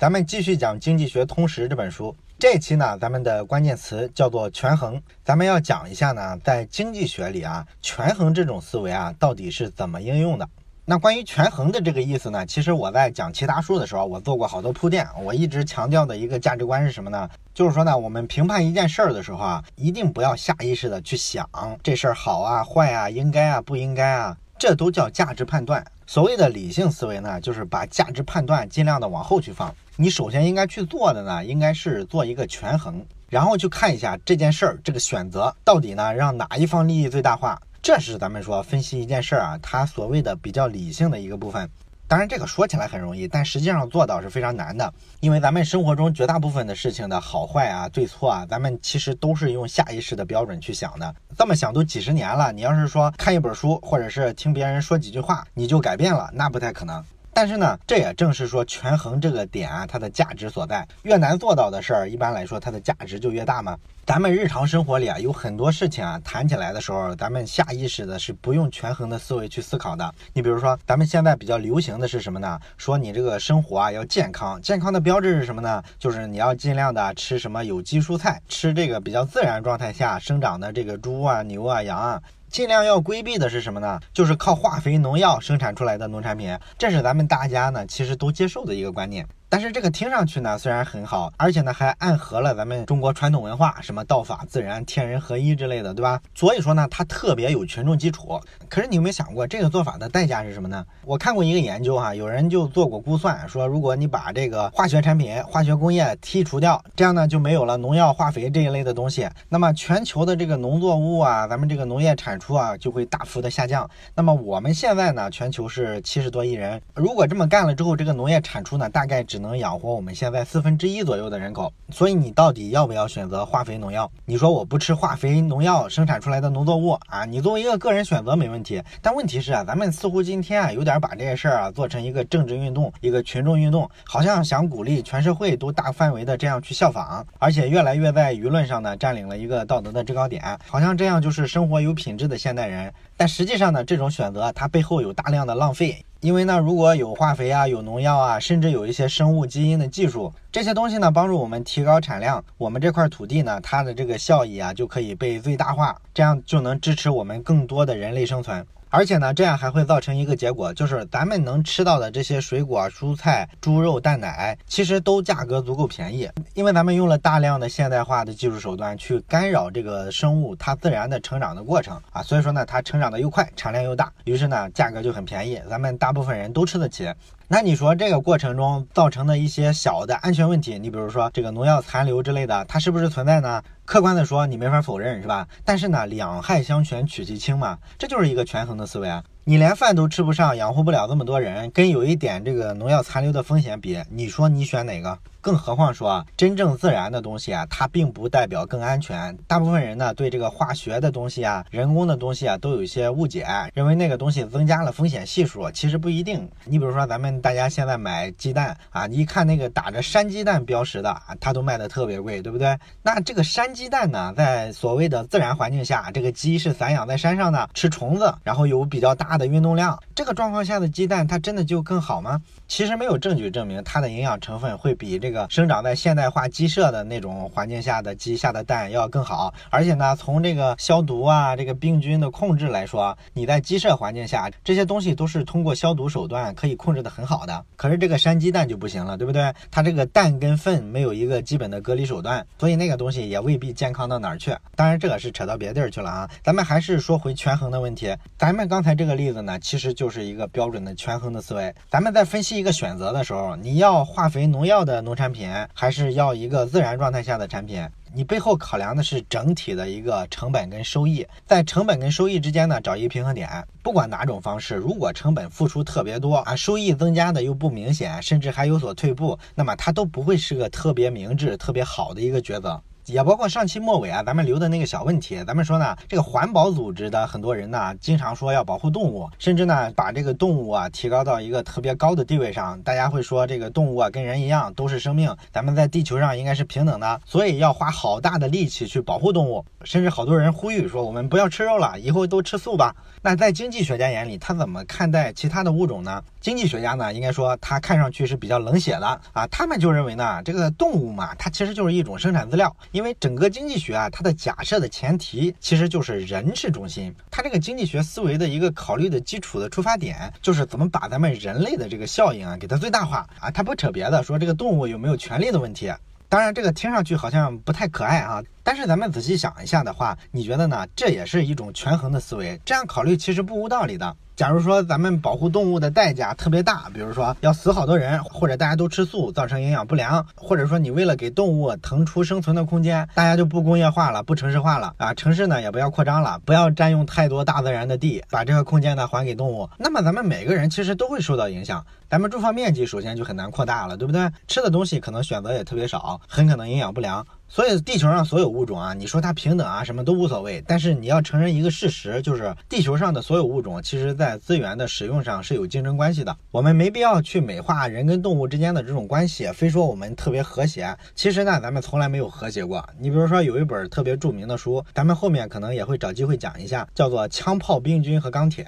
咱们继续讲《经济学通识》这本书。这期呢，咱们的关键词叫做权衡。咱们要讲一下呢，在经济学里啊，权衡这种思维啊，到底是怎么应用的？那关于权衡的这个意思呢，其实我在讲其他书的时候，我做过好多铺垫。我一直强调的一个价值观是什么呢？就是说呢，我们评判一件事儿的时候啊，一定不要下意识的去想这事儿好啊、坏啊、应该啊、不应该啊，这都叫价值判断。所谓的理性思维呢，就是把价值判断尽量的往后去放。你首先应该去做的呢，应该是做一个权衡，然后去看一下这件事儿这个选择到底呢让哪一方利益最大化。这是咱们说分析一件事儿啊，它所谓的比较理性的一个部分。当然，这个说起来很容易，但实际上做到是非常难的。因为咱们生活中绝大部分的事情的好坏啊、对错啊，咱们其实都是用下意识的标准去想的。这么想都几十年了，你要是说看一本书，或者是听别人说几句话，你就改变了，那不太可能。但是呢，这也正是说权衡这个点啊，它的价值所在。越难做到的事儿，一般来说它的价值就越大嘛。咱们日常生活里啊，有很多事情啊，谈起来的时候，咱们下意识的是不用权衡的思维去思考的。你比如说，咱们现在比较流行的是什么呢？说你这个生活啊要健康，健康的标志是什么呢？就是你要尽量的吃什么有机蔬菜，吃这个比较自然状态下生长的这个猪啊、牛啊、羊啊。尽量要规避的是什么呢？就是靠化肥、农药生产出来的农产品，这是咱们大家呢其实都接受的一个观念。但是这个听上去呢，虽然很好，而且呢还暗合了咱们中国传统文化，什么道法自然、天人合一之类的，对吧？所以说呢，它特别有群众基础。可是你有没有想过，这个做法的代价是什么呢？我看过一个研究哈，有人就做过估算，说如果你把这个化学产品、化学工业剔除掉，这样呢就没有了农药、化肥这一类的东西，那么全球的这个农作物啊，咱们这个农业产出啊就会大幅的下降。那么我们现在呢，全球是七十多亿人，如果这么干了之后，这个农业产出呢，大概只能养活我们现在四分之一左右的人口，所以你到底要不要选择化肥农药？你说我不吃化肥农药生产出来的农作物啊，你作为一个个人选择没问题，但问题是啊，咱们似乎今天啊有点把这些事儿啊做成一个政治运动，一个群众运动，好像想鼓励全社会都大范围的这样去效仿，而且越来越在舆论上呢占领了一个道德的制高点，好像这样就是生活有品质的现代人。但实际上呢，这种选择它背后有大量的浪费。因为呢，如果有化肥啊，有农药啊，甚至有一些生物基因的技术，这些东西呢，帮助我们提高产量，我们这块土地呢，它的这个效益啊，就可以被最大化，这样就能支持我们更多的人类生存。而且呢，这样还会造成一个结果，就是咱们能吃到的这些水果、蔬菜、猪肉、蛋奶，其实都价格足够便宜，因为咱们用了大量的现代化的技术手段去干扰这个生物它自然的成长的过程啊，所以说呢，它成长的又快，产量又大，于是呢，价格就很便宜，咱们大部分人都吃得起。那你说这个过程中造成的一些小的安全问题，你比如说这个农药残留之类的，它是不是存在呢？客观的说，你没法否认，是吧？但是呢，两害相权取其轻嘛，这就是一个权衡的思维啊。你连饭都吃不上，养活不了这么多人，跟有一点这个农药残留的风险比，你说你选哪个？更何况说，真正自然的东西啊，它并不代表更安全。大部分人呢，对这个化学的东西啊、人工的东西啊，都有一些误解，认为那个东西增加了风险系数，其实不一定。你比如说，咱们大家现在买鸡蛋啊，你一看那个打着山鸡蛋标识的啊，它都卖的特别贵，对不对？那这个山鸡蛋呢，在所谓的自然环境下，这个鸡是散养在山上的，吃虫子，然后有比较大的运动量，这个状况下的鸡蛋，它真的就更好吗？其实没有证据证明它的营养成分会比这这个生长在现代化鸡舍的那种环境下的鸡下的蛋要更好。而且呢，从这个消毒啊、这个病菌的控制来说，你在鸡舍环境下这些东西都是通过消毒手段可以控制的很好的。可是这个山鸡蛋就不行了，对不对？它这个蛋跟粪没有一个基本的隔离手段，所以那个东西也未必健康到哪儿去。当然，这个是扯到别地儿去了啊。咱们还是说回权衡的问题。咱们刚才这个例子呢，其实就是一个标准的权衡的思维。咱们在分析。一个选择的时候，你要化肥农药的农产品，还是要一个自然状态下的产品？你背后考量的是整体的一个成本跟收益，在成本跟收益之间呢，找一个平衡点。不管哪种方式，如果成本付出特别多啊，收益增加的又不明显，甚至还有所退步，那么它都不会是个特别明智、特别好的一个抉择。也包括上期末尾啊，咱们留的那个小问题，咱们说呢，这个环保组织的很多人呢，经常说要保护动物，甚至呢，把这个动物啊提高到一个特别高的地位上。大家会说，这个动物啊跟人一样都是生命，咱们在地球上应该是平等的，所以要花好大的力气去保护动物。甚至好多人呼吁说，我们不要吃肉了，以后都吃素吧。那在经济学家眼里，他怎么看待其他的物种呢？经济学家呢，应该说他看上去是比较冷血的啊，他们就认为呢，这个动物嘛，它其实就是一种生产资料，因为整个经济学啊，它的假设的前提其实就是人是中心，它这个经济学思维的一个考虑的基础的出发点就是怎么把咱们人类的这个效应啊给它最大化啊，它不扯别的，说这个动物有没有权利的问题，当然这个听上去好像不太可爱啊。但是咱们仔细想一下的话，你觉得呢？这也是一种权衡的思维，这样考虑其实不无道理的。假如说咱们保护动物的代价特别大，比如说要死好多人，或者大家都吃素，造成营养不良，或者说你为了给动物腾出生存的空间，大家就不工业化了，不城市化了啊，城市呢也不要扩张了，不要占用太多大自然的地，把这个空间呢还给动物，那么咱们每个人其实都会受到影响，咱们住房面积首先就很难扩大了，对不对？吃的东西可能选择也特别少，很可能营养不良。所以地球上所有物种啊，你说它平等啊，什么都无所谓。但是你要承认一个事实，就是地球上的所有物种，其实在资源的使用上是有竞争关系的。我们没必要去美化人跟动物之间的这种关系，非说我们特别和谐。其实呢，咱们从来没有和谐过。你比如说有一本特别著名的书，咱们后面可能也会找机会讲一下，叫做《枪炮、病菌和钢铁》。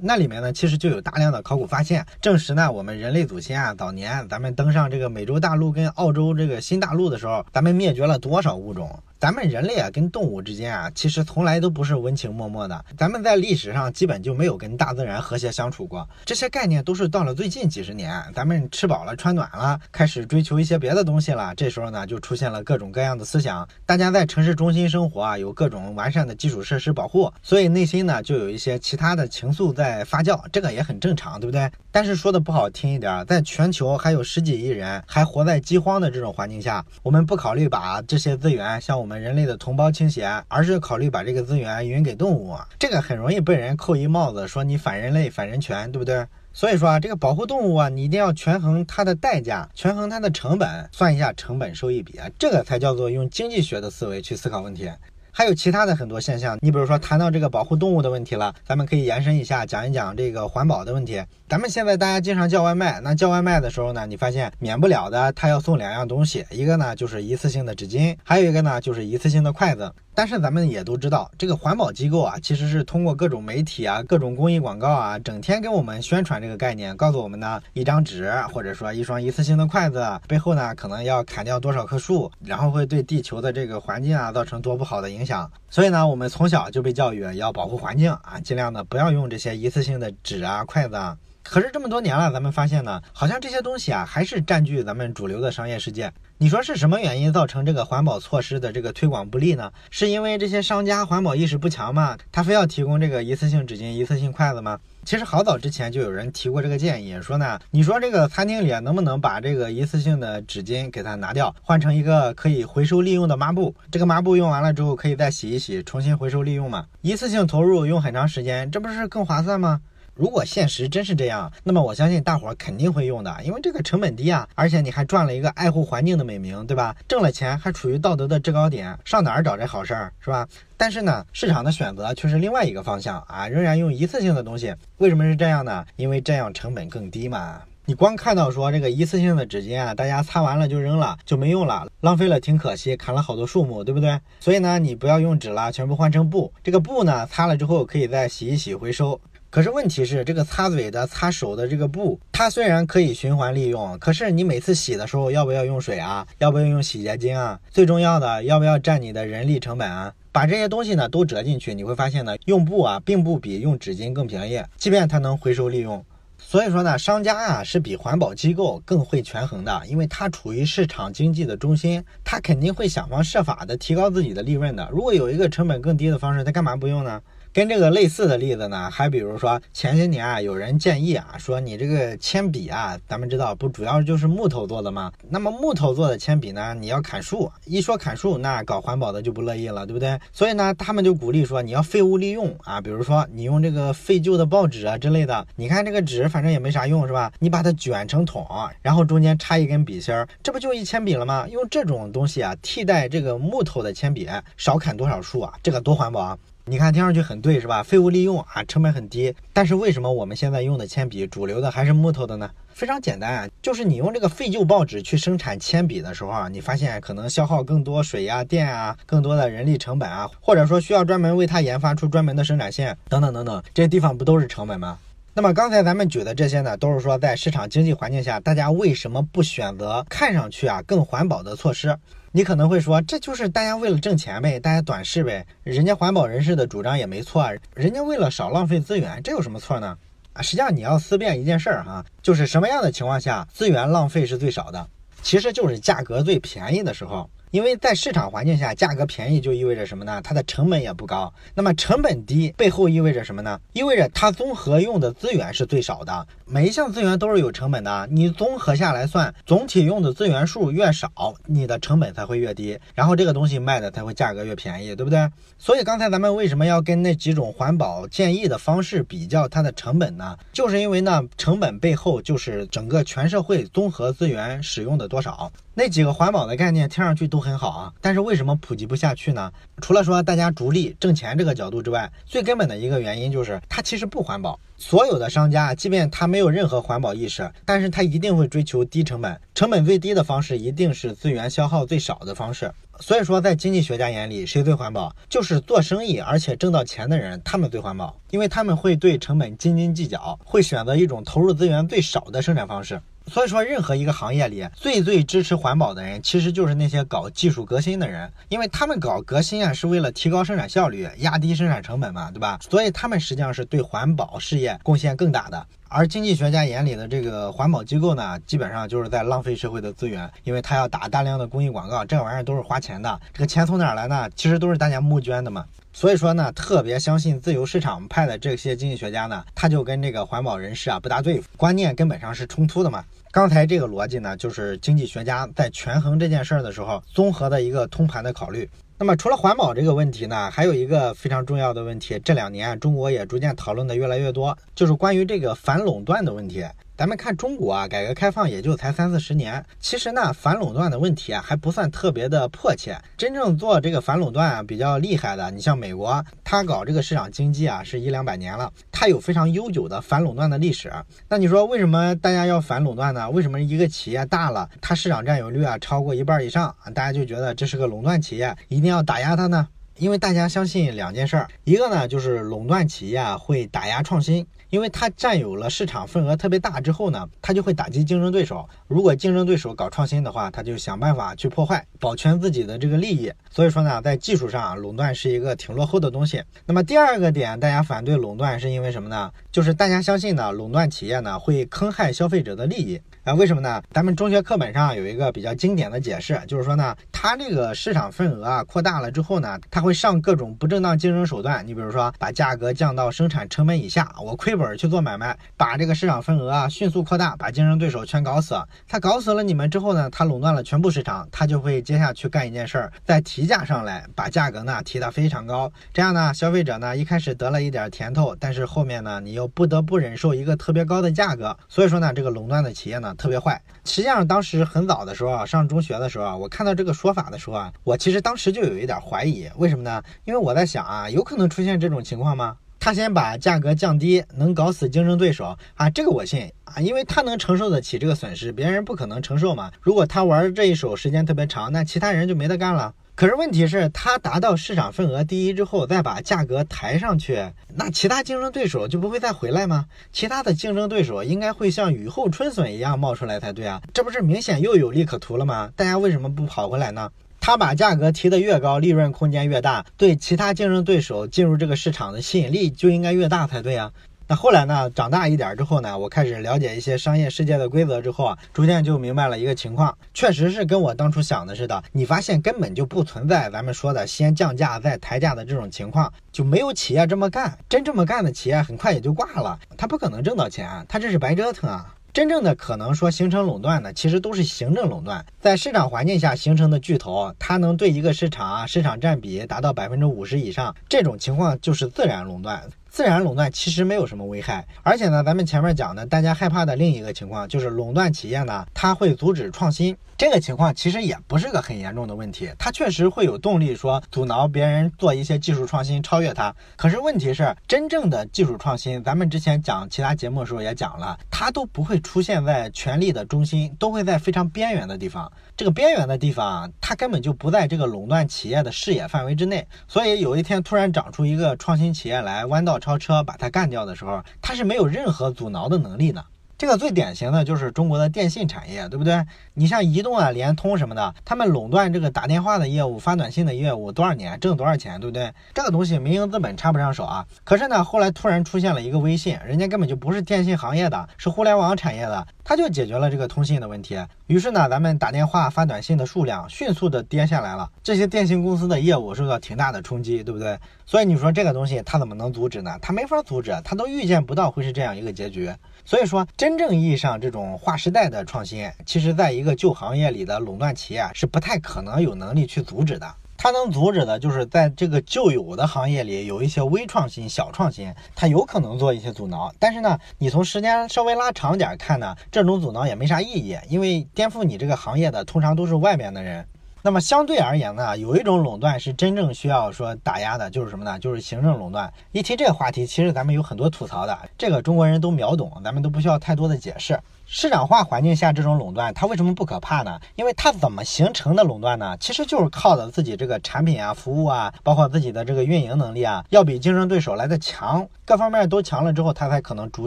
那里面呢，其实就有大量的考古发现，证实呢，我们人类祖先啊，早年咱们登上这个美洲大陆跟澳洲这个新大陆的时候，咱们灭绝了多少物种。咱们人类啊，跟动物之间啊，其实从来都不是温情脉脉的。咱们在历史上基本就没有跟大自然和谐相处过。这些概念都是到了最近几十年，咱们吃饱了穿暖了，开始追求一些别的东西了。这时候呢，就出现了各种各样的思想。大家在城市中心生活啊，有各种完善的基础设施保护，所以内心呢，就有一些其他的情愫在发酵，这个也很正常，对不对？但是说的不好听一点，在全球还有十几亿人还活在饥荒的这种环境下，我们不考虑把这些资源向我们我们人类的同胞倾斜，而是考虑把这个资源匀给动物，这个很容易被人扣一帽子，说你反人类、反人权，对不对？所以说啊，这个保护动物啊，你一定要权衡它的代价，权衡它的成本，算一下成本收益比啊，这个才叫做用经济学的思维去思考问题。还有其他的很多现象，你比如说谈到这个保护动物的问题了，咱们可以延伸一下讲一讲这个环保的问题。咱们现在大家经常叫外卖，那叫外卖的时候呢，你发现免不了的，他要送两样东西，一个呢就是一次性的纸巾，还有一个呢就是一次性的筷子。但是咱们也都知道，这个环保机构啊，其实是通过各种媒体啊、各种公益广告啊，整天给我们宣传这个概念，告诉我们呢，一张纸或者说一双一次性的筷子背后呢，可能要砍掉多少棵树，然后会对地球的这个环境啊造成多不好的影响。所以呢，我们从小就被教育要保护环境啊，尽量的不要用这些一次性的纸啊、筷子啊。可是这么多年了，咱们发现呢，好像这些东西啊，还是占据咱们主流的商业世界。你说是什么原因造成这个环保措施的这个推广不力呢？是因为这些商家环保意识不强吗？他非要提供这个一次性纸巾、一次性筷子吗？其实好早之前就有人提过这个建议，说呢，你说这个餐厅里能不能把这个一次性的纸巾给它拿掉，换成一个可以回收利用的抹布？这个抹布用完了之后可以再洗一洗，重新回收利用嘛？一次性投入用很长时间，这不是更划算吗？如果现实真是这样，那么我相信大伙儿肯定会用的，因为这个成本低啊，而且你还赚了一个爱护环境的美名，对吧？挣了钱还处于道德的制高点，上哪儿找这好事儿，是吧？但是呢，市场的选择却是另外一个方向啊，仍然用一次性的东西。为什么是这样呢？因为这样成本更低嘛。你光看到说这个一次性的纸巾啊，大家擦完了就扔了，就没用了，浪费了挺可惜，砍了好多树木，对不对？所以呢，你不要用纸了，全部换成布。这个布呢，擦了之后可以再洗一洗回收。可是问题是，这个擦嘴的、擦手的这个布，它虽然可以循环利用，可是你每次洗的时候要不要用水啊？要不要用洗洁精啊？最重要的，要不要占你的人力成本啊？把这些东西呢都折进去，你会发现呢，用布啊并不比用纸巾更便宜，即便它能回收利用。所以说呢，商家啊是比环保机构更会权衡的，因为它处于市场经济的中心，它肯定会想方设法的提高自己的利润的。如果有一个成本更低的方式，它干嘛不用呢？跟这个类似的例子呢，还比如说前些年啊，有人建议啊，说你这个铅笔啊，咱们知道不主要就是木头做的吗？那么木头做的铅笔呢，你要砍树，一说砍树，那搞环保的就不乐意了，对不对？所以呢，他们就鼓励说你要废物利用啊，比如说你用这个废旧的报纸啊之类的，你看这个纸反正也没啥用是吧？你把它卷成筒，然后中间插一根笔芯儿，这不就一铅笔了吗？用这种东西啊替代这个木头的铅笔，少砍多少树啊？这个多环保啊！你看，听上去很对，是吧？废物利用啊，成本很低。但是为什么我们现在用的铅笔主流的还是木头的呢？非常简单啊，就是你用这个废旧报纸去生产铅笔的时候啊，你发现可能消耗更多水呀、电啊，更多的人力成本啊，或者说需要专门为它研发出专门的生产线等等等等，这些地方不都是成本吗？那么刚才咱们举的这些呢，都是说在市场经济环境下，大家为什么不选择看上去啊更环保的措施？你可能会说，这就是大家为了挣钱呗，大家短视呗。人家环保人士的主张也没错，人家为了少浪费资源，这有什么错呢？啊，实际上你要思辨一件事儿哈，就是什么样的情况下资源浪费是最少的？其实就是价格最便宜的时候。因为在市场环境下，价格便宜就意味着什么呢？它的成本也不高。那么成本低背后意味着什么呢？意味着它综合用的资源是最少的。每一项资源都是有成本的，你综合下来算，总体用的资源数越少，你的成本才会越低，然后这个东西卖的才会价格越便宜，对不对？所以刚才咱们为什么要跟那几种环保建议的方式比较它的成本呢？就是因为呢，成本背后就是整个全社会综合资源使用的多少。那几个环保的概念听上去都很好啊，但是为什么普及不下去呢？除了说大家逐利挣钱这个角度之外，最根本的一个原因就是它其实不环保。所有的商家，即便他没有任何环保意识，但是他一定会追求低成本，成本最低的方式一定是资源消耗最少的方式。所以说，在经济学家眼里，谁最环保？就是做生意而且挣到钱的人，他们最环保，因为他们会对成本斤斤计较，会选择一种投入资源最少的生产方式。所以说，任何一个行业里最最支持环保的人，其实就是那些搞技术革新的人，因为他们搞革新啊，是为了提高生产效率、压低生产成本嘛，对吧？所以他们实际上是对环保事业贡献更大的。而经济学家眼里的这个环保机构呢，基本上就是在浪费社会的资源，因为他要打大量的公益广告，这玩意儿都是花钱的。这个钱从哪儿来呢？其实都是大家募捐的嘛。所以说呢，特别相信自由市场派的这些经济学家呢，他就跟这个环保人士啊不大对付，观念根本上是冲突的嘛。刚才这个逻辑呢，就是经济学家在权衡这件事儿的时候，综合的一个通盘的考虑。那么除了环保这个问题呢，还有一个非常重要的问题，这两年中国也逐渐讨论的越来越多，就是关于这个反垄断的问题。咱们看中国啊，改革开放也就才三四十年，其实呢，反垄断的问题啊还不算特别的迫切。真正做这个反垄断啊比较厉害的，你像美国，它搞这个市场经济啊是一两百年了，它有非常悠久的反垄断的历史。那你说为什么大家要反垄断呢？为什么一个企业大了，它市场占有率啊超过一半以上，大家就觉得这是个垄断企业，一定要打压它呢？因为大家相信两件事儿，一个呢就是垄断企业啊会打压创新。因为它占有了市场份额特别大之后呢，它就会打击竞争对手。如果竞争对手搞创新的话，它就想办法去破坏，保全自己的这个利益。所以说呢，在技术上，垄断是一个挺落后的东西。那么第二个点，大家反对垄断是因为什么呢？就是大家相信呢，垄断企业呢会坑害消费者的利益。啊，为什么呢？咱们中学课本上有一个比较经典的解释，就是说呢，它这个市场份额啊扩大了之后呢，它会上各种不正当竞争手段。你比如说，把价格降到生产成本以下，我亏本去做买卖，把这个市场份额啊迅速扩大，把竞争对手全搞死。他搞死了你们之后呢，他垄断了全部市场，他就会接下去干一件事儿，再提价上来，把价格呢提得非常高。这样呢，消费者呢一开始得了一点甜头，但是后面呢，你又不得不忍受一个特别高的价格。所以说呢，这个垄断的企业呢。特别坏。实际上，当时很早的时候啊，上中学的时候啊，我看到这个说法的时候啊，我其实当时就有一点怀疑。为什么呢？因为我在想啊，有可能出现这种情况吗？他先把价格降低，能搞死竞争对手啊？这个我信啊，因为他能承受得起这个损失，别人不可能承受嘛。如果他玩这一手时间特别长，那其他人就没得干了。可是问题是，他达到市场份额第一之后，再把价格抬上去，那其他竞争对手就不会再回来吗？其他的竞争对手应该会像雨后春笋一样冒出来才对啊！这不是明显又有利可图了吗？大家为什么不跑回来呢？他把价格提得越高，利润空间越大，对其他竞争对手进入这个市场的吸引力就应该越大才对啊！那后来呢？长大一点之后呢？我开始了解一些商业世界的规则之后啊，逐渐就明白了一个情况，确实是跟我当初想的似的。你发现根本就不存在咱们说的先降价再抬价的这种情况，就没有企业这么干。真这么干的企业很快也就挂了，他不可能挣到钱，他这是白折腾啊！真正的可能说形成垄断的，其实都是行政垄断，在市场环境下形成的巨头，它能对一个市场啊市场占比达到百分之五十以上，这种情况就是自然垄断。自然垄断其实没有什么危害，而且呢，咱们前面讲的大家害怕的另一个情况就是垄断企业呢，它会阻止创新。这个情况其实也不是个很严重的问题，它确实会有动力说阻挠别人做一些技术创新超越它。可是问题是，真正的技术创新，咱们之前讲其他节目的时候也讲了，它都不会出现在权力的中心，都会在非常边缘的地方。这个边缘的地方，它根本就不在这个垄断企业的视野范围之内。所以有一天突然长出一个创新企业来，弯道。超车把它干掉的时候，它是没有任何阻挠的能力的。这个最典型的就是中国的电信产业，对不对？你像移动啊、联通什么的，他们垄断这个打电话的业务、发短信的业务多少年，挣多少钱，对不对？这个东西民营资本插不上手啊。可是呢，后来突然出现了一个微信，人家根本就不是电信行业的，是互联网产业的，他就解决了这个通信的问题。于是呢，咱们打电话、发短信的数量迅速的跌下来了，这些电信公司的业务受到挺大的冲击，对不对？所以你说这个东西它怎么能阻止呢？它没法阻止，它都预见不到会是这样一个结局。所以说，真正意义上这种划时代的创新，其实在一个旧行业里的垄断企业是不太可能有能力去阻止的。它能阻止的就是在这个旧有的行业里有一些微创新、小创新，它有可能做一些阻挠。但是呢，你从时间稍微拉长点看呢，这种阻挠也没啥意义，因为颠覆你这个行业的通常都是外面的人。那么相对而言呢，有一种垄断是真正需要说打压的，就是什么呢？就是行政垄断。一提这个话题，其实咱们有很多吐槽的，这个中国人都秒懂，咱们都不需要太多的解释。市场化环境下这种垄断，它为什么不可怕呢？因为它怎么形成的垄断呢？其实就是靠的自己这个产品啊、服务啊，包括自己的这个运营能力啊，要比竞争对手来的强，各方面都强了之后，它才可能逐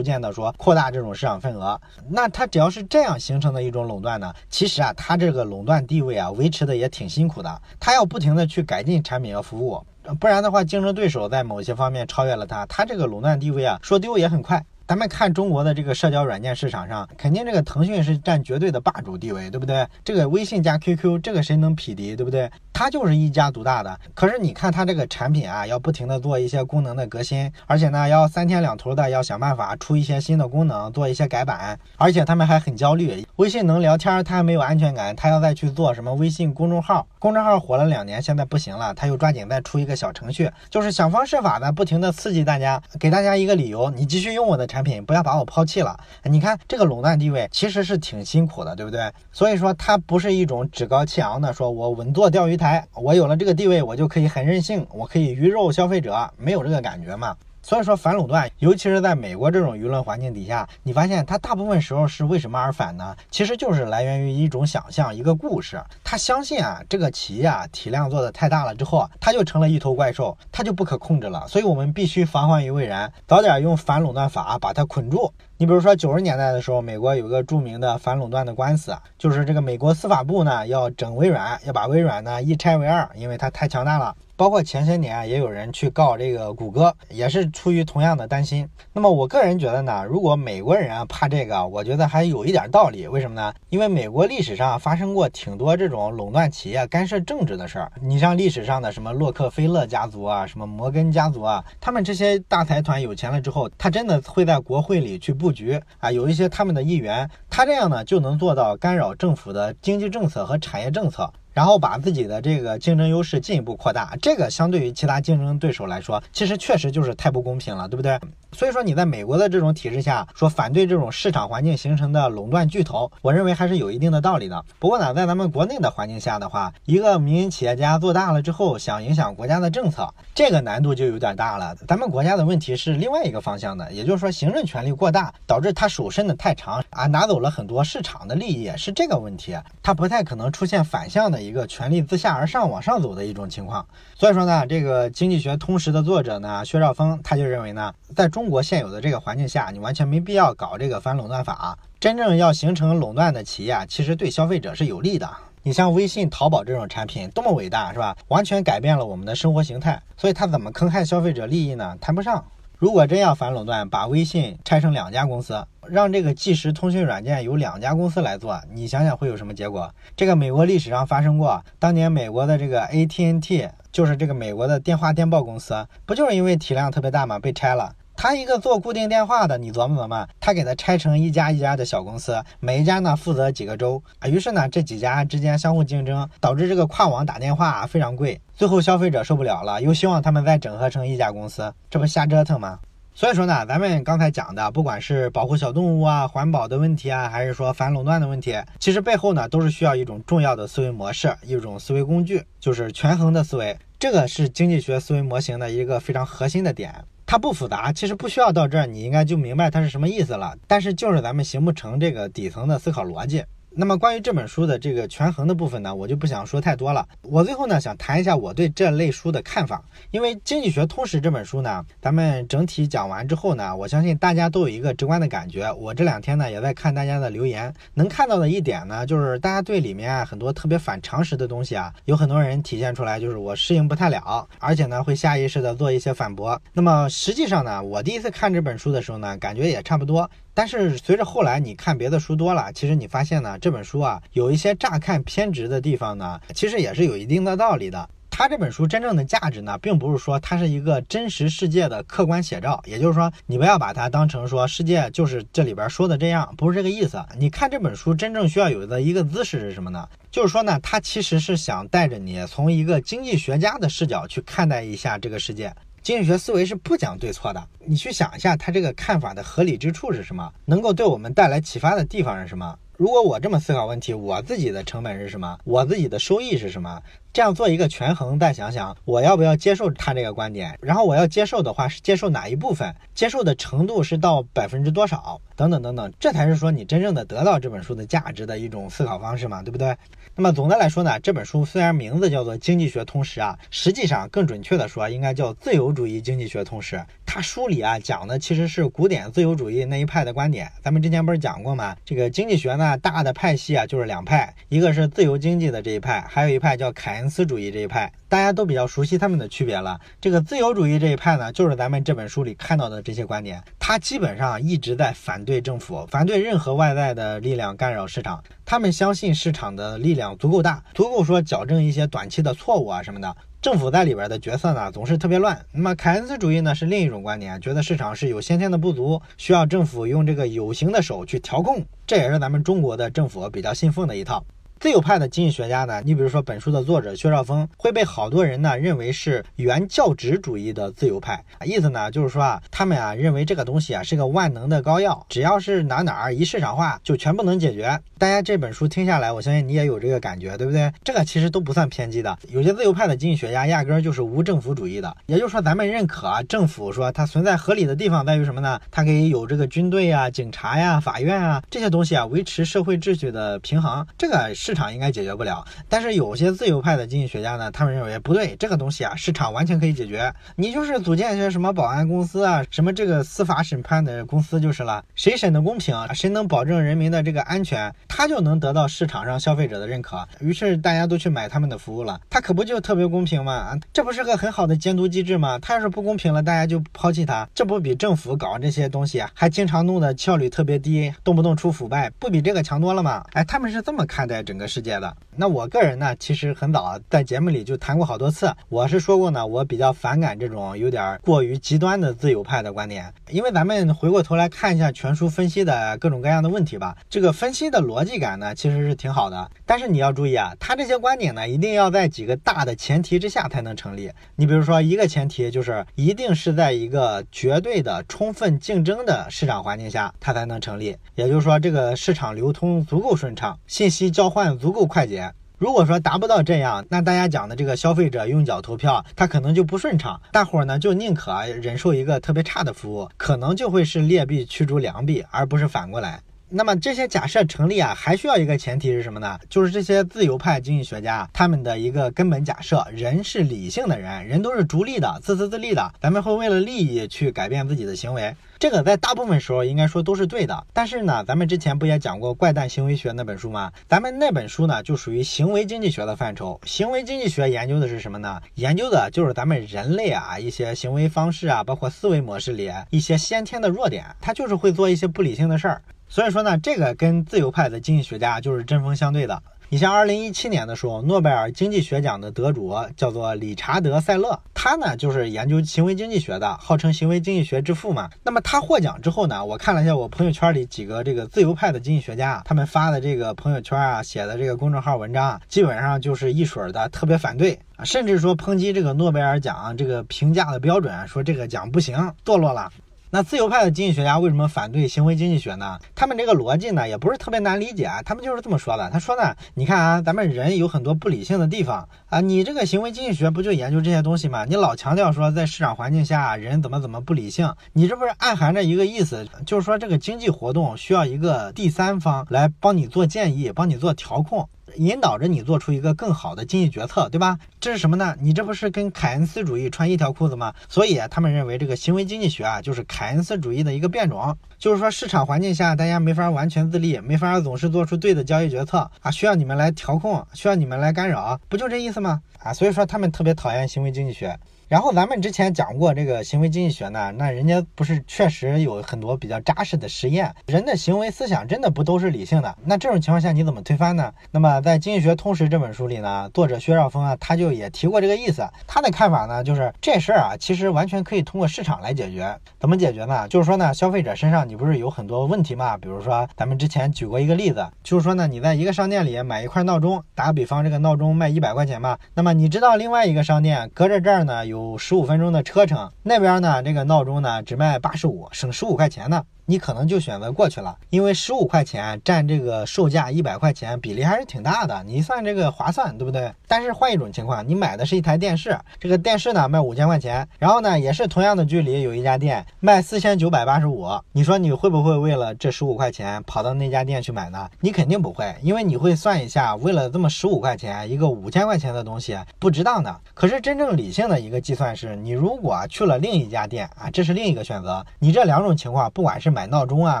渐的说扩大这种市场份额。那它只要是这样形成的一种垄断呢，其实啊，它这个垄断地位啊，维持的也挺辛苦的，它要不停的去改进产品和服务，不然的话，竞争对手在某些方面超越了它，它这个垄断地位啊，说丢也很快。咱们看中国的这个社交软件市场上，肯定这个腾讯是占绝对的霸主地位，对不对？这个微信加 QQ，这个谁能匹敌，对不对？它就是一家独大的。可是你看它这个产品啊，要不停的做一些功能的革新，而且呢，要三天两头的要想办法出一些新的功能，做一些改版。而且他们还很焦虑，微信能聊天，他还没有安全感，他要再去做什么微信公众号，公众号火了两年，现在不行了，他又抓紧再出一个小程序，就是想方设法的不停的刺激大家，给大家一个理由，你继续用我的产品，不要把我抛弃了。你看这个垄断地位其实是挺辛苦的，对不对？所以说它不是一种趾高气昂的，说我稳坐钓鱼台，我有了这个地位，我就可以很任性，我可以鱼肉消费者，没有这个感觉嘛。所以说反垄断，尤其是在美国这种舆论环境底下，你发现它大部分时候是为什么而反呢？其实就是来源于一种想象，一个故事。他相信啊，这个企业啊体量做的太大了之后，它就成了一头怪兽，它就不可控制了。所以我们必须防患于未然，早点用反垄断法把它捆住。你比如说九十年代的时候，美国有个著名的反垄断的官司，就是这个美国司法部呢要整微软，要把微软呢一拆为二，因为它太强大了。包括前些年也有人去告这个谷歌，也是出于同样的担心。那么我个人觉得呢，如果美国人啊怕这个，我觉得还有一点道理。为什么呢？因为美国历史上发生过挺多这种垄断企业干涉政治的事儿。你像历史上的什么洛克菲勒家族啊，什么摩根家族啊，他们这些大财团有钱了之后，他真的会在国会里去布局啊，有一些他们的议员，他这样呢就能做到干扰政府的经济政策和产业政策。然后把自己的这个竞争优势进一步扩大，这个相对于其他竞争对手来说，其实确实就是太不公平了，对不对？所以说你在美国的这种体制下说反对这种市场环境形成的垄断巨头，我认为还是有一定的道理的。不过呢，在咱们国内的环境下的话，一个民营企业家做大了之后，想影响国家的政策，这个难度就有点大了。咱们国家的问题是另外一个方向的，也就是说行政权力过大，导致他手伸的太长啊，拿走了很多市场的利益，是这个问题。他不太可能出现反向的一个权力自下而上往上走的一种情况。所以说呢，这个经济学通识的作者呢，薛兆丰他就认为呢，在中中国现有的这个环境下，你完全没必要搞这个反垄断法。真正要形成垄断的企业，其实对消费者是有利的。你像微信、淘宝这种产品，多么伟大，是吧？完全改变了我们的生活形态。所以它怎么坑害消费者利益呢？谈不上。如果真要反垄断，把微信拆成两家公司，让这个即时通讯软件由两家公司来做，你想想会有什么结果？这个美国历史上发生过，当年美国的这个 AT&T。就是这个美国的电话电报公司，不就是因为体量特别大嘛，被拆了。他一个做固定电话的，你琢磨琢磨，他给他拆成一家一家的小公司，每一家呢负责几个州啊。于是呢，这几家之间相互竞争，导致这个跨网打电话啊非常贵。最后消费者受不了了，又希望他们再整合成一家公司，这不瞎折腾吗？所以说呢，咱们刚才讲的，不管是保护小动物啊、环保的问题啊，还是说反垄断的问题，其实背后呢，都是需要一种重要的思维模式，一种思维工具，就是权衡的思维。这个是经济学思维模型的一个非常核心的点。它不复杂，其实不需要到这儿，你应该就明白它是什么意思了。但是就是咱们形不成这个底层的思考逻辑。那么关于这本书的这个权衡的部分呢，我就不想说太多了。我最后呢想谈一下我对这类书的看法。因为《经济学通识》这本书呢，咱们整体讲完之后呢，我相信大家都有一个直观的感觉。我这两天呢也在看大家的留言，能看到的一点呢，就是大家对里面很多特别反常识的东西啊，有很多人体现出来就是我适应不太了，而且呢会下意识的做一些反驳。那么实际上呢，我第一次看这本书的时候呢，感觉也差不多。但是随着后来你看别的书多了，其实你发现呢，这本书啊有一些乍看偏执的地方呢，其实也是有一定的道理的。它这本书真正的价值呢，并不是说它是一个真实世界的客观写照，也就是说，你不要把它当成说世界就是这里边说的这样，不是这个意思。你看这本书真正需要有的一个姿势是什么呢？就是说呢，它其实是想带着你从一个经济学家的视角去看待一下这个世界。经济学思维是不讲对错的，你去想一下，他这个看法的合理之处是什么？能够对我们带来启发的地方是什么？如果我这么思考问题，我自己的成本是什么？我自己的收益是什么？这样做一个权衡，再想想我要不要接受他这个观点，然后我要接受的话是接受哪一部分，接受的程度是到百分之多少，等等等等，这才是说你真正的得到这本书的价值的一种思考方式嘛，对不对？那么总的来说呢，这本书虽然名字叫做《经济学通识》啊，实际上更准确的说应该叫《自由主义经济学通识》。它书里啊讲的其实是古典自由主义那一派的观点。咱们之前不是讲过吗？这个经济学呢大的派系啊就是两派，一个是自由经济的这一派，还有一派叫凯恩斯主义这一派。大家都比较熟悉他们的区别了。这个自由主义这一派呢，就是咱们这本书里看到的这些观点。他基本上一直在反对政府，反对任何外在的力量干扰市场。他们相信市场的力量足够大，足够说矫正一些短期的错误啊什么的。政府在里边的角色呢，总是特别乱。那么凯恩斯主义呢，是另一种观点，觉得市场是有先天的不足，需要政府用这个有形的手去调控。这也是咱们中国的政府比较信奉的一套。自由派的经济学家呢，你比如说本书的作者薛兆丰，会被好多人呢认为是原教旨主义的自由派。意思呢就是说啊，他们啊认为这个东西啊是个万能的膏药，只要是哪哪儿一市场化，就全部能解决。大家这本书听下来，我相信你也有这个感觉，对不对？这个其实都不算偏激的。有些自由派的经济学家压根就是无政府主义的，也就是说咱们认可啊，政府说它存在合理的地方在于什么呢？它可以有这个军队呀、警察呀、法院啊这些东西啊，维持社会秩序的平衡。这个是。市场应该解决不了，但是有些自由派的经济学家呢，他们认为不对，这个东西啊，市场完全可以解决。你就是组建一些什么保安公司啊，什么这个司法审判的公司就是了，谁审的公平，谁能保证人民的这个安全，他就能得到市场上消费者的认可，于是大家都去买他们的服务了。他可不就特别公平吗？这不是个很好的监督机制吗？他要是不公平了，大家就抛弃他，这不比政府搞这些东西啊，还经常弄得效率特别低，动不动出腐败，不比这个强多了吗？哎，他们是这么看待整个。世界的。那我个人呢，其实很早在节目里就谈过好多次。我是说过呢，我比较反感这种有点过于极端的自由派的观点。因为咱们回过头来看一下全书分析的各种各样的问题吧，这个分析的逻辑感呢，其实是挺好的。但是你要注意啊，他这些观点呢，一定要在几个大的前提之下才能成立。你比如说，一个前提就是一定是在一个绝对的充分竞争的市场环境下，它才能成立。也就是说，这个市场流通足够顺畅，信息交换。足够快捷。如果说达不到这样，那大家讲的这个消费者用脚投票，他可能就不顺畅。大伙儿呢就宁可忍受一个特别差的服务，可能就会是劣币驱逐良币，而不是反过来。那么这些假设成立啊，还需要一个前提是什么呢？就是这些自由派经济学家他们的一个根本假设：人是理性的人，人都是逐利的、自私自利的，咱们会为了利益去改变自己的行为。这个在大部分时候应该说都是对的。但是呢，咱们之前不也讲过《怪诞行为学》那本书吗？咱们那本书呢就属于行为经济学的范畴。行为经济学研究的是什么呢？研究的就是咱们人类啊一些行为方式啊，包括思维模式里一些先天的弱点，它就是会做一些不理性的事儿。所以说呢，这个跟自由派的经济学家就是针锋相对的。你像二零一七年的时候，诺贝尔经济学奖的得主叫做理查德·塞勒，他呢就是研究行为经济学的，号称行为经济学之父嘛。那么他获奖之后呢，我看了一下我朋友圈里几个这个自由派的经济学家，他们发的这个朋友圈啊，写的这个公众号文章啊，基本上就是一水儿的特别反对啊，甚至说抨击这个诺贝尔奖这个评价的标准，说这个奖不行，堕落了。那自由派的经济学家为什么反对行为经济学呢？他们这个逻辑呢也不是特别难理解啊，他们就是这么说的。他说呢，你看啊，咱们人有很多不理性的地方啊，你这个行为经济学不就研究这些东西吗？你老强调说在市场环境下人怎么怎么不理性，你这不是暗含着一个意思，就是说这个经济活动需要一个第三方来帮你做建议，帮你做调控。引导着你做出一个更好的经济决策，对吧？这是什么呢？你这不是跟凯恩斯主义穿一条裤子吗？所以他们认为这个行为经济学啊，就是凯恩斯主义的一个变种，就是说市场环境下大家没法完全自立，没法总是做出对的交易决策啊，需要你们来调控，需要你们来干扰，不就这意思吗？啊，所以说他们特别讨厌行为经济学。然后咱们之前讲过这个行为经济学呢，那人家不是确实有很多比较扎实的实验，人的行为思想真的不都是理性的。那这种情况下你怎么推翻呢？那么在《经济学通识》这本书里呢，作者薛兆丰啊，他就也提过这个意思。他的看法呢，就是这事儿啊，其实完全可以通过市场来解决。怎么解决呢？就是说呢，消费者身上你不是有很多问题嘛？比如说咱们之前举过一个例子，就是说呢，你在一个商店里买一块闹钟，打个比方，这个闹钟卖一百块钱嘛，那么你知道另外一个商店隔着这儿呢有有十五分钟的。车程那边呢？这个闹钟呢，只卖八十五，省十五块钱呢。你可能就选择过去了，因为十五块钱占这个售价一百块钱比例还是挺大的，你算这个划算，对不对？但是换一种情况，你买的是一台电视，这个电视呢卖五千块钱，然后呢也是同样的距离有一家店卖四千九百八十五，你说你会不会为了这十五块钱跑到那家店去买呢？你肯定不会，因为你会算一下，为了这么十五块钱一个五千块钱的东西不值当的。可是真正理性的一个计算是，你如果去了另一家店啊，这是另一个选择，你这两种情况不管是买买闹钟啊，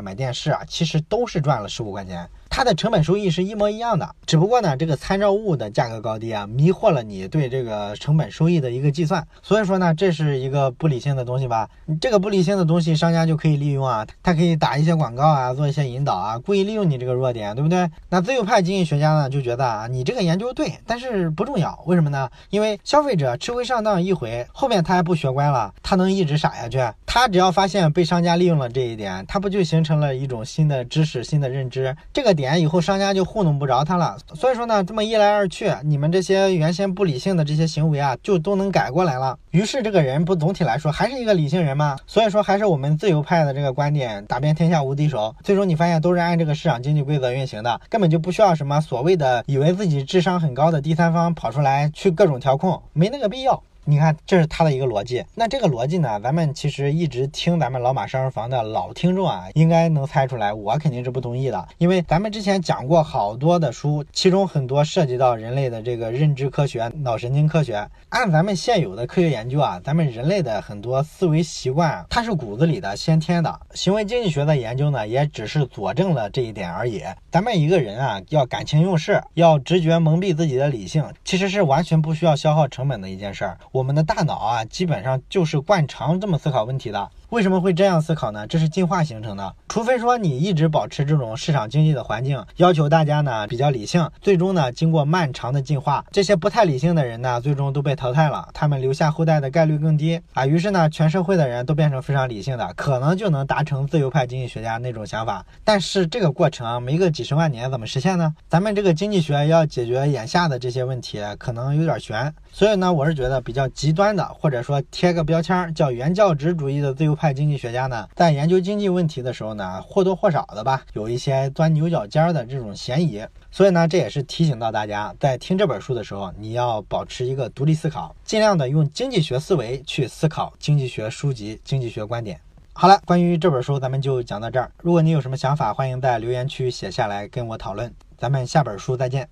买电视啊，其实都是赚了十五块钱。它的成本收益是一模一样的，只不过呢，这个参照物的价格高低啊，迷惑了你对这个成本收益的一个计算。所以说呢，这是一个不理性的东西吧？这个不理性的东西，商家就可以利用啊，他可以打一些广告啊，做一些引导啊，故意利用你这个弱点，对不对？那自由派经济学家呢，就觉得啊，你这个研究对，但是不重要。为什么呢？因为消费者吃亏上当一回，后面他还不学乖了，他能一直傻下去？他只要发现被商家利用了这一点，他不就形成了一种新的知识、新的认知？这个点点以后商家就。糊弄不着他了，所以说呢，这么一来二去，你们这些原先不理性的这些行为啊，就都能改过来了。于是这个人不总体来说还是一个理性人吗？所以说还是我们自由派的这个观点，打遍天下无敌手。最终你发现都是按这个市场经济规则运行的，根本就不需要什么所谓的以为自己智商很高的第三方跑出来去各种调控，没那个必要。你看，这是他的一个逻辑。那这个逻辑呢，咱们其实一直听咱们老马商人房的老听众啊，应该能猜出来，我肯定是不同意的。因为咱们之前讲过好多的书，其中很多涉及到人类的这个认知科学、脑神经科学。按咱们现有的科学研究啊，咱们人类的很多思维习惯，它是骨子里的、先天的。行为经济学的研究呢，也只是佐证了这一点而已。咱们一个人啊，要感情用事，要直觉蒙蔽自己的理性，其实是完全不需要消耗成本的一件事儿。我们的大脑啊，基本上就是惯常这么思考问题的。为什么会这样思考呢？这是进化形成的。除非说你一直保持这种市场经济的环境，要求大家呢比较理性，最终呢经过漫长的进化，这些不太理性的人呢，最终都被淘汰了，他们留下后代的概率更低啊。于是呢，全社会的人都变成非常理性的，可能就能达成自由派经济学家那种想法。但是这个过程没个几十万年怎么实现呢？咱们这个经济学要解决眼下的这些问题，可能有点悬。所以呢，我是觉得比较极端的，或者说贴个标签叫原教旨主义的自由派经济学家呢，在研究经济问题的时候呢，或多或少的吧，有一些钻牛角尖的这种嫌疑。所以呢，这也是提醒到大家，在听这本书的时候，你要保持一个独立思考，尽量的用经济学思维去思考经济学书籍、经济学观点。好了，关于这本书，咱们就讲到这儿。如果你有什么想法，欢迎在留言区写下来跟我讨论。咱们下本书再见。